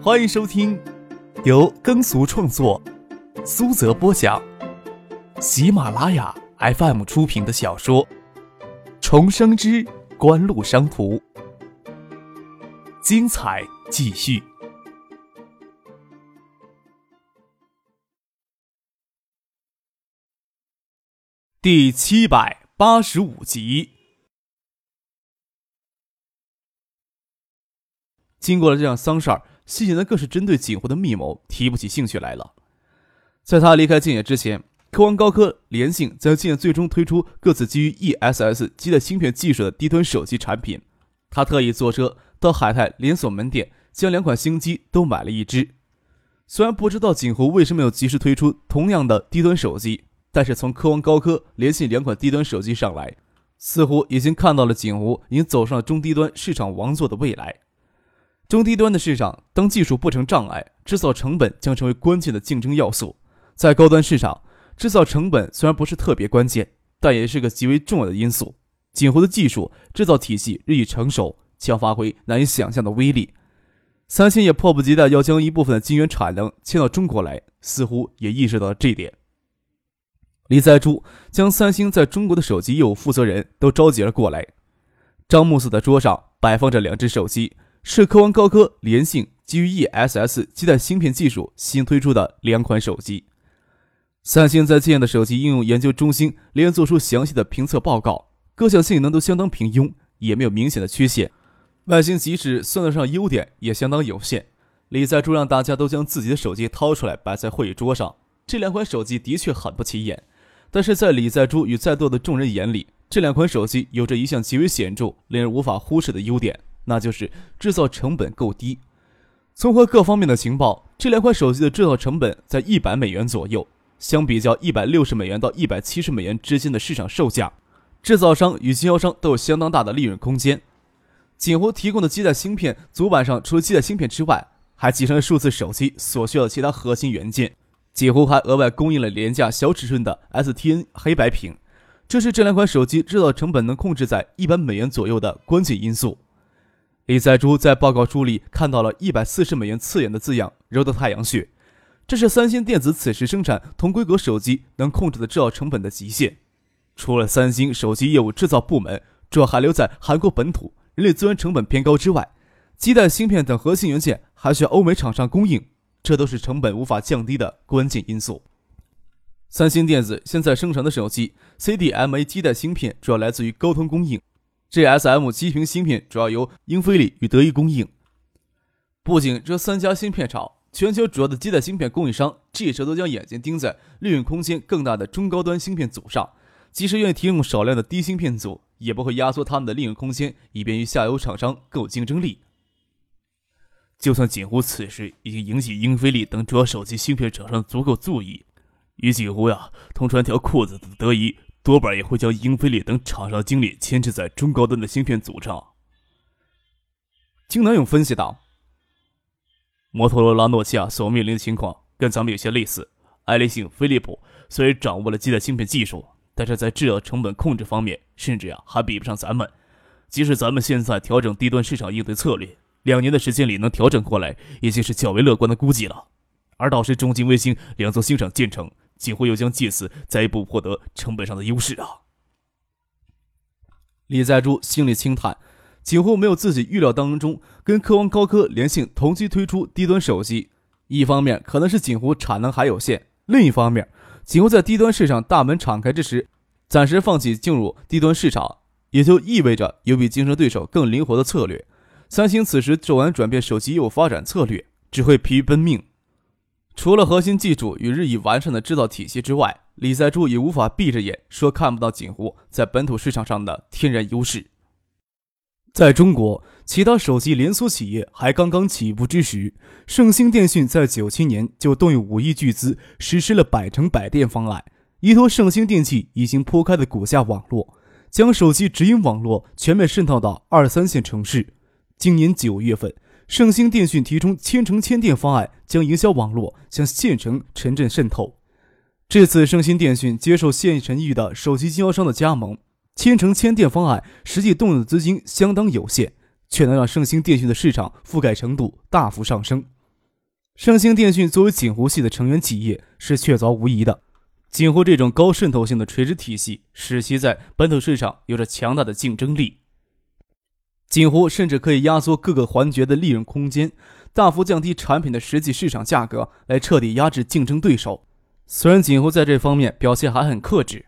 欢迎收听由耕俗创作、苏泽播讲、喜马拉雅 FM 出品的小说《重生之官路商途》，精彩继续，第七百八十五集。经过了这样丧事儿，西贤呢更是针对景湖的密谋提不起兴趣来了。在他离开建业之前，科王高科、联信在建业最终推出各自基于 ESS 基的芯片技术的低端手机产品。他特意坐车到海泰连锁门店，将两款新机都买了一只。虽然不知道景湖为什么要及时推出同样的低端手机，但是从科王高科、联信两款低端手机上来，似乎已经看到了景湖已经走上了中低端市场王座的未来。中低端的市场，当技术不成障碍，制造成本将成为关键的竞争要素。在高端市场，制造成本虽然不是特别关键，但也是个极为重要的因素。锦湖的技术制造体系日益成熟，将发挥难以想象的威力。三星也迫不及待要将一部分的晶圆产能迁到中国来，似乎也意识到了这一点。李在洙将三星在中国的手机业务负责人都召集了过来。张木四的桌上摆放着两只手机。是科王高科、联信基于 ESS 基带芯片技术新推出的两款手机。三星在建的手机应用研究中心连做出详细的评测报告，各项性能都相当平庸，也没有明显的缺陷。外形即使算得上优点，也相当有限。李在洙让大家都将自己的手机掏出来摆在会议桌上。这两款手机的确很不起眼，但是在李在洙与在座的众人眼里，这两款手机有着一项极为显著、令人无法忽视的优点。那就是制造成本够低。综合各方面的情报，这两款手机的制造成本在一百美元左右。相比较一百六十美元到一百七十美元之间的市场售价，制造商与经销商都有相当大的利润空间。锦湖提供的基带芯片主板上，除了基带芯片之外，还集成了数字手机所需要的其他核心元件。锦湖还额外供应了廉价小尺寸的 STN 黑白屏，这是这两款手机制造成本能控制在一百美元左右的关键因素。李在洙在报告书里看到了一百四十美元刺眼的字样，揉得太阳穴。这是三星电子此时生产同规格手机能控制的制造成本的极限。除了三星手机业务制造部门主要还留在韩国本土，人力资源成本偏高之外，基带芯片等核心元件还需要欧美厂商供应，这都是成本无法降低的关键因素。三星电子现在生产的手机 CDMA 基带芯片主要来自于高通供应。GSM 基频芯片主要由英飞利与德仪供应。不仅这三家芯片厂，全球主要的基带芯片供应商这时都将眼睛盯在利润空间更大的中高端芯片组上。即使愿意提供少量的低芯片组，也不会压缩他们的利润空间，以便于下游厂商更有竞争力。就算锦湖此时已经引起英飞利等主要手机芯片厂商足够注意，与锦湖呀同穿条裤子的德仪。多半也会将英飞利等厂商精力牵制在中高端的芯片组上。金南勇分析道：“摩托罗拉、诺基亚所面临的情况跟咱们有些类似。爱立信、飞利浦虽然掌握了基带芯片技术，但是在制造成本控制方面，甚至啊还比不上咱们。即使咱们现在调整低端市场应对策略，两年的时间里能调整过来，已经是较为乐观的估计了。而到时中金、微星两座新厂建成。”几乎又将借此再一步获得成本上的优势啊！李在洙心里轻叹，几乎没有自己预料当中跟科王高科、联信同期推出低端手机。一方面可能是锦湖产能还有限，另一方面，锦湖在低端市场大门敞开之时，暂时放弃进入低端市场，也就意味着有比竞争对手更灵活的策略。三星此时骤然转变手机业务发展策略，只会疲于奔命。除了核心技术与日益完善的制造体系之外，李在柱也无法闭着眼说看不到锦湖在本土市场上的天然优势。在中国，其他手机连锁企业还刚刚起步之时，盛兴电讯在九七年就动用五亿巨资实施了百城百店方案，依托盛兴电器已经铺开的股价网络，将手机直营网络全面渗透到二三线城市。今年九月份。盛兴电讯提出“千城千店”方案，将营销网络向县城、城镇渗透。这次盛兴电讯接受县城域的手机经销商的加盟，“千城千店”方案实际动用的资金相当有限，却能让盛兴电讯的市场覆盖程度大幅上升。盛兴电讯作为锦湖系的成员企业是确凿无疑的。锦湖这种高渗透性的垂直体系，使其在本土市场有着强大的竞争力。锦湖甚至可以压缩各个环节的利润空间，大幅降低产品的实际市场价格，来彻底压制竞争对手。虽然锦湖在这方面表现还很克制，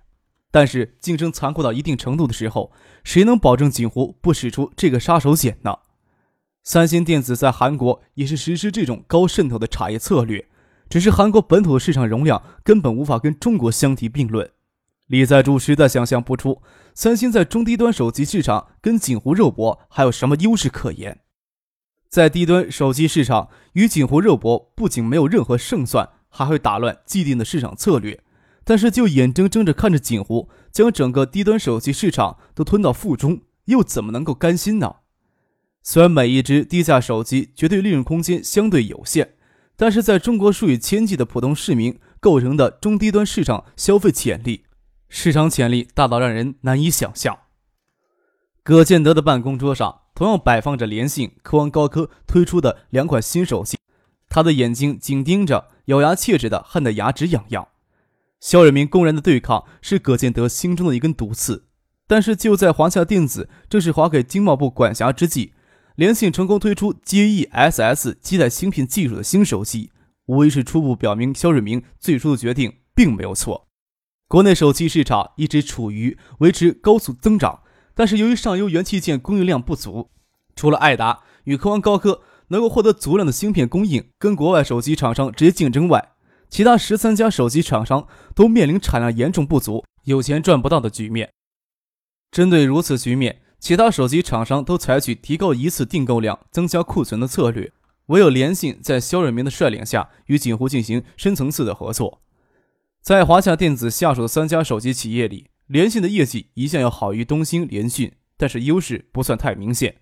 但是竞争残酷到一定程度的时候，谁能保证锦湖不使出这个杀手锏呢？三星电子在韩国也是实施这种高渗透的产业策略，只是韩国本土市场容量根本无法跟中国相提并论。李在柱实在想象不出，三星在中低端手机市场跟锦湖肉搏还有什么优势可言。在低端手机市场与锦湖肉搏，不仅没有任何胜算，还会打乱既定的市场策略。但是就眼睁睁着看着锦湖将整个低端手机市场都吞到腹中，又怎么能够甘心呢？虽然每一只低价手机绝对利润空间相对有限，但是在中国数以千计的普通市民构成的中低端市场消费潜力。市场潜力大到让人难以想象。葛建德的办公桌上同样摆放着联信、科王高科推出的两款新手机，他的眼睛紧盯着，咬牙切齿的恨得牙齿痒痒。肖远明公然的对抗是葛建德心中的一根毒刺，但是就在华夏电子正式划给经贸部管辖之际，联信成功推出 GE-SS 基带芯片技术的新手机，无疑是初步表明肖瑞明最初的决定并没有错。国内手机市场一直处于维持高速增长，但是由于上游元器件供应量不足，除了爱达与科王高科能够获得足量的芯片供应，跟国外手机厂商直接竞争外，其他十三家手机厂商都面临产量严重不足、有钱赚不到的局面。针对如此局面，其他手机厂商都采取提高一次订购量、增加库存的策略，唯有联信在肖瑞明的率领下与锦湖进行深层次的合作。在华夏电子下属的三家手机企业里，联信的业绩一向要好于东兴、联讯，但是优势不算太明显。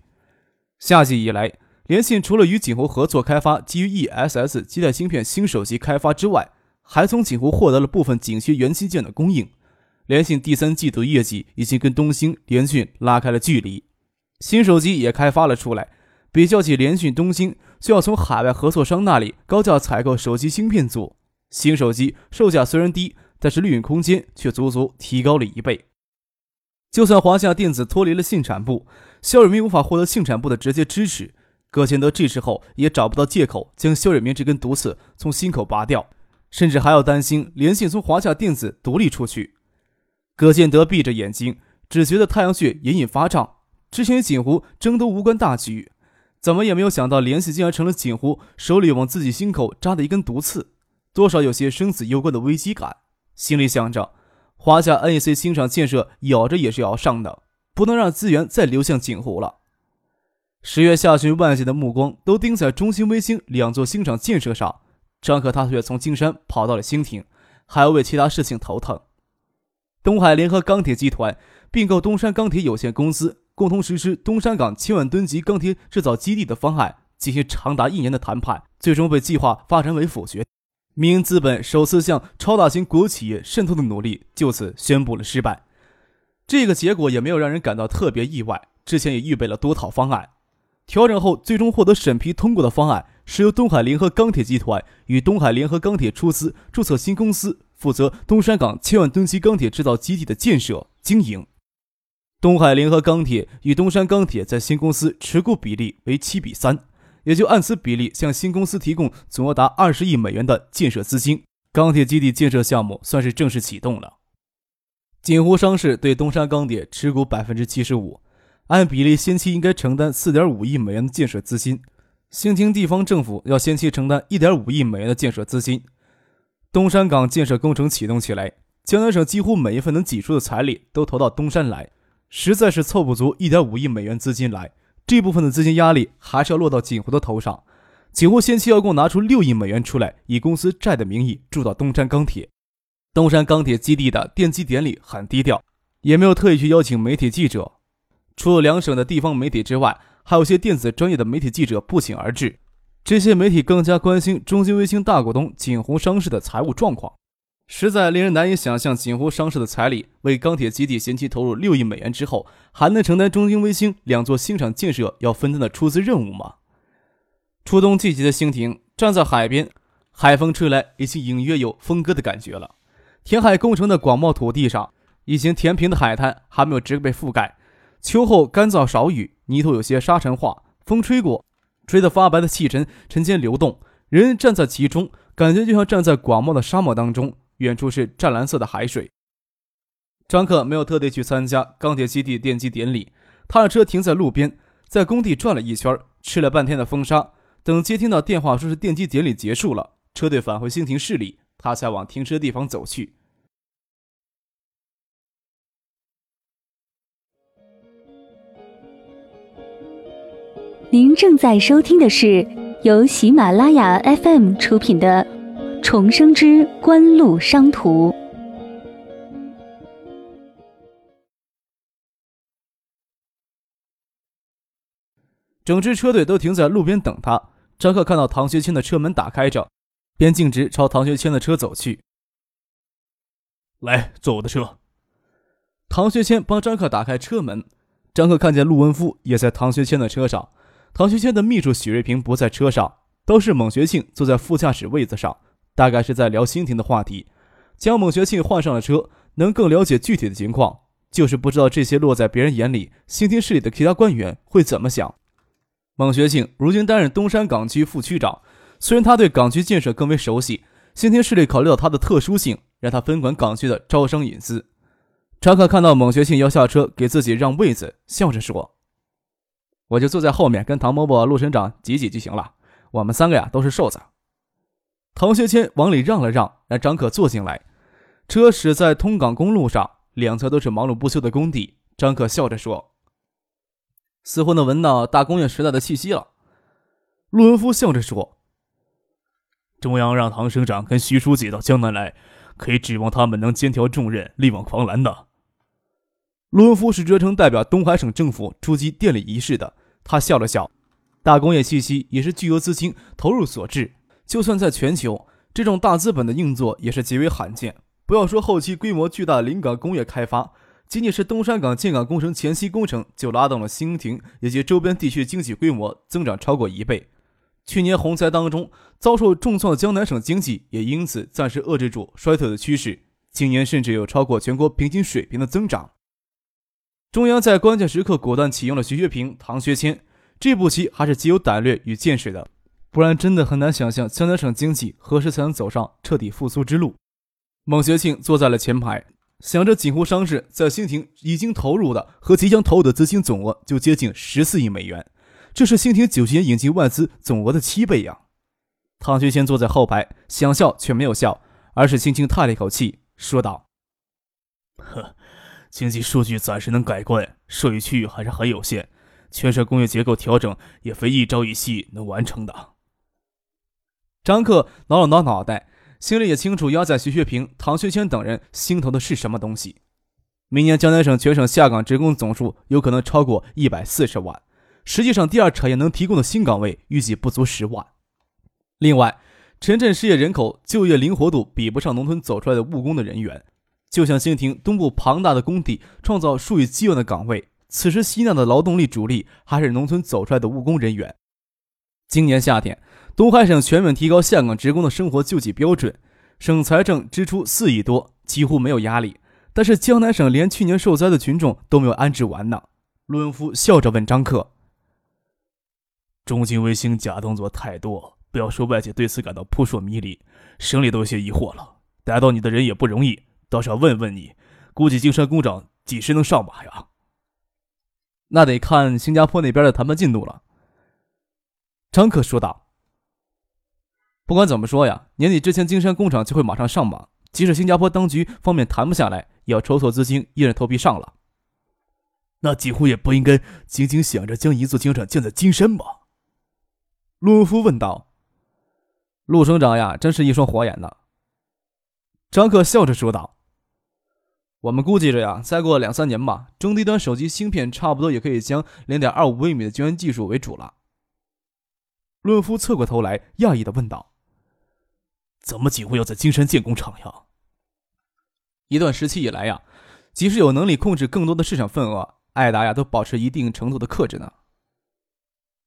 夏季以来，联信除了与锦湖合作开发基于 ESS 基带芯片新手机开发之外，还从锦湖获得了部分紧缺元器件的供应。联信第三季度业绩已经跟东兴、联讯拉开了距离，新手机也开发了出来。比较起联讯、东兴，需要从海外合作商那里高价采购手机芯片组。新手机售价虽然低，但是利润空间却足足提高了一倍。就算华夏电子脱离了信产部，肖远明无法获得信产部的直接支持，葛建德这时候也找不到借口将肖远明这根毒刺从心口拔掉，甚至还要担心联信从华夏电子独立出去。葛建德闭着眼睛，只觉得太阳穴隐隐发胀。之前与锦湖争夺无关大局，怎么也没有想到联系竟然成了锦湖手里往自己心口扎的一根毒刺。多少有些生死攸关的危机感，心里想着，华夏 NEC 新厂建设咬着也是要上的，不能让资源再流向锦湖了。十月下旬，万界的目光都盯在中兴、微星两座新厂建设上，张可他却从金山跑到了兴亭，还要为其他事情头疼。东海联合钢铁集团并购东山钢铁有限公司，共同实施东山港千万吨级钢铁制造基地的方案，进行长达一年的谈判，最终被计划发展为否决。民营资本首次向超大型国有企业渗透的努力就此宣布了失败。这个结果也没有让人感到特别意外。之前也预备了多套方案，调整后最终获得审批通过的方案是由东海联合钢铁集团与东海联合钢铁出资注册新公司，负责东山港千万吨级钢铁制造基地的建设经营。东海联合钢铁与东山钢铁在新公司持股比例为七比三。也就按此比例向新公司提供总额达二十亿美元的建设资金，钢铁基地建设项目算是正式启动了。锦湖商事对东山钢铁持股百分之七十五，按比例先期应该承担四点五亿美元的建设资金，兴亭地方政府要先期承担一点五亿美元的建设资金。东山港建设工程启动起来，江南省几乎每一份能挤出的财力都投到东山来，实在是凑不足一点五亿美元资金来。这部分的资金压力还是要落到锦湖的头上。锦湖先期要共拿出六亿美元出来，以公司债的名义注到东山钢铁。东山钢铁基地的奠基典礼很低调，也没有特意去邀请媒体记者。除了两省的地方媒体之外，还有些电子专业的媒体记者不请而至。这些媒体更加关心中芯微星大股东锦湖商事的财务状况。实在令人难以想象，锦湖商事的财力为钢铁基地前期投入六亿美元之后，还能承担中兴卫星两座新厂建设要分担的出资任务吗？初冬季节的兴亭，站在海边，海风吹来，已经隐约有分割的感觉了。填海工程的广袤土地上，已经填平的海滩还没有直被覆盖。秋后干燥少雨，泥土有些沙尘化，风吹过，吹得发白的气尘尘间流动。人站在其中，感觉就像站在广袤的沙漠当中，远处是湛蓝色的海水。张克没有特地去参加钢铁基地奠基典礼，他的车停在路边，在工地转了一圈，吃了半天的风沙。等接听到电话说是奠基典礼结束了，车队返回兴亭市里，他才往停车地方走去。您正在收听的是由喜马拉雅 FM 出品的《重生之官路商途》。整支车队都停在路边等他。张克看到唐学谦的车门打开着，便径直朝唐学谦的车走去。来，坐我的车。唐学谦帮张克打开车门。张克看见陆文夫也在唐学谦的车上。唐学谦的秘书许瑞平不在车上，都是孟学庆坐在副驾驶位子上，大概是在聊新亭的话题。将孟学庆换上了车，能更了解具体的情况，就是不知道这些落在别人眼里，新亭市里的其他官员会怎么想。孟学庆如今担任东山港区副区长，虽然他对港区建设更为熟悉，新亭市里考虑到他的特殊性，让他分管港区的招商引资。查克看到孟学庆要下车给自己让位子，笑着说。我就坐在后面，跟唐伯伯、陆省长挤挤就行了。我们三个呀都是瘦子。唐学谦往里让了让，让张可坐进来。车驶在通港公路上，两侧都是忙碌不休的工地。张可笑着说：“似乎能闻到大工业时代的气息了。”陆文夫笑着说：“中央让唐省长跟徐书记到江南来，可以指望他们能肩挑重任，力挽狂澜的。”陆文夫是责成代表东海省政府出席典礼仪式的。他笑了笑，大工业气息也是巨额资金投入所致。就算在全球，这种大资本的硬作也是极为罕见。不要说后期规模巨大的临港工业开发，仅仅是东山港建港工程前期工程，就拉动了兴亭以及周边地区经济规模增长超过一倍。去年洪灾当中遭受重创的江南省经济也因此暂时遏制住衰退的趋势，今年甚至有超过全国平均水平的增长。中央在关键时刻果断启用了徐学平、唐学谦，这步棋还是极有胆略与见识的，不然真的很难想象江南省经济何时才能走上彻底复苏之路。孟学庆坐在了前排，想着锦湖商事在兴亭已经投入的和即将投入的资金总额就接近十四亿美元，这是兴亭九年引进外资总额的七倍呀。唐学谦坐在后排，想笑却没有笑，而是轻轻叹了一口气，说道：“呵。”经济数据暂时能改观，受益区域还是很有限，全省工业结构调整也非一朝一夕能完成的。张克挠了挠脑袋，心里也清楚压在徐学平、唐学谦等人心头的是什么东西。明年江南省全省下岗职工总数有可能超过一百四十万，实际上第二产业能提供的新岗位预计不足十万。另外，城镇失业人口就业灵活度比不上农村走出来的务工的人员。就像兴亭东部庞大的工地，创造数以亿万的岗位。此时吸纳的劳动力主力还是农村走出来的务工人员。今年夏天，东海省全面提高下岗职工的生活救济标准，省财政支出四亿多，几乎没有压力。但是江南省连去年受灾的群众都没有安置完呢。陆文夫笑着问张克：“中金卫星假动作太多，不要说外界对此感到扑朔迷离，省里都有些疑惑了。逮到你的人也不容易。”倒是要问问你，估计金山工长几时能上马呀？那得看新加坡那边的谈判进度了。张克说道：“不管怎么说呀，年底之前金山工厂就会马上上马。即使新加坡当局方面谈不下来，也要筹措资金，硬着头皮上了。那几乎也不应该仅仅想着将一座金厂建在金山吧？”陆文夫问道。陆省长呀，真是一双火眼呢。张克笑着说道。我们估计着呀，再过两三年吧，中低端手机芯片差不多也可以将零点二五微米的晶圆技术为主了。论夫侧过头来，讶异的问道：“怎么几乎要在金山建工厂呀？”一段时期以来呀，即使有能力控制更多的市场份额，艾达呀都保持一定程度的克制呢。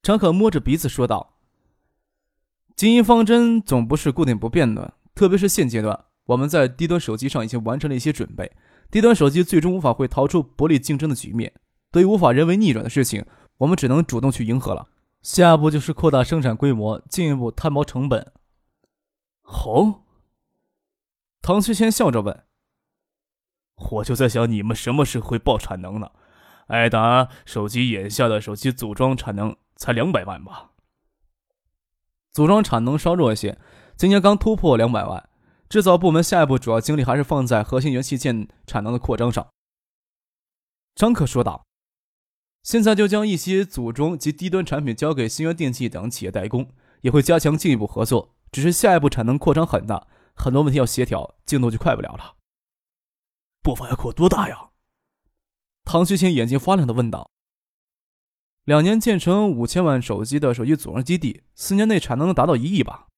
张可摸着鼻子说道：“经营方针总不是固定不变的，特别是现阶段，我们在低端手机上已经完成了一些准备，低端手机最终无法会逃出薄利竞争的局面。对于无法人为逆转的事情，我们只能主动去迎合了。下一步就是扩大生产规模，进一步摊薄成本。哦，唐学谦笑着问：“我就在想，你们什么时候会爆产能呢？爱达手机眼下的手机组装产能才两百万吧？组装产能稍弱一些，今年刚突破两百万。制造部门下一步主要精力还是放在核心元器件产能的扩张上。”张可说道。现在就将一些组装及低端产品交给新源电器等企业代工，也会加强进一步合作。只是下一步产能扩张很大，很多问题要协调，进度就快不了了。步伐要扩多大呀？唐学谦眼睛发亮的问道。两年建成五千万手机的手机组装基地，四年内产能能达到一亿吧？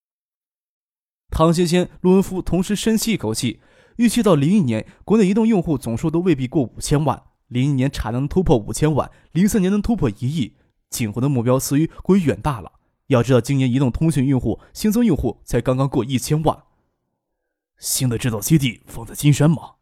唐学谦、陆文夫同时深吸一口气，预计到零一年，国内移动用户总数都未必过五千万。零一年产能突破五千万，零三年能突破一亿，景湖的目标似于过于远大了。要知道，今年移动通讯用户新增用户才刚刚过一千万。新的制造基地放在金山吗？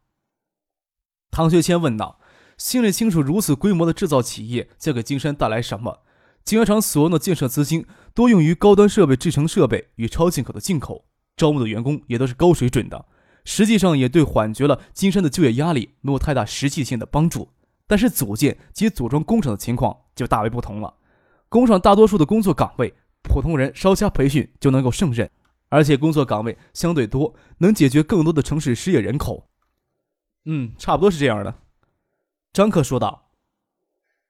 唐学谦问道。心里清楚，如此规模的制造企业将给金山带来什么？晶圆厂所用的建设资金多用于高端设备、制成设备与超进口的进口，招募的员工也都是高水准的。实际上也对缓解了金山的就业压力没有太大实际性的帮助，但是组建及组装工厂的情况就大为不同了。工厂大多数的工作岗位，普通人稍加培训就能够胜任，而且工作岗位相对多，能解决更多的城市失业人口。嗯，差不多是这样的。张克说道：“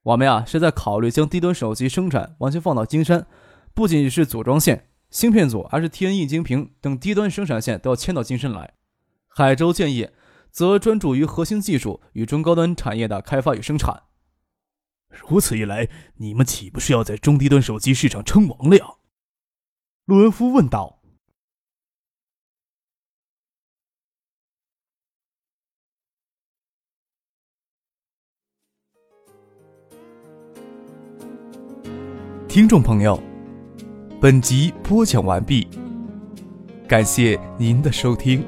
我们呀是在考虑将低端手机生产完全放到金山，不仅是组装线、芯片组，还是 T N 液晶屏等低端生产线都要迁到金山来。”海州建业则专注于核心技术与中高端产业的开发与生产。如此一来，你们岂不是要在中低端手机市场称王了呀？陆文夫问道。听众朋友，本集播讲完毕，感谢您的收听。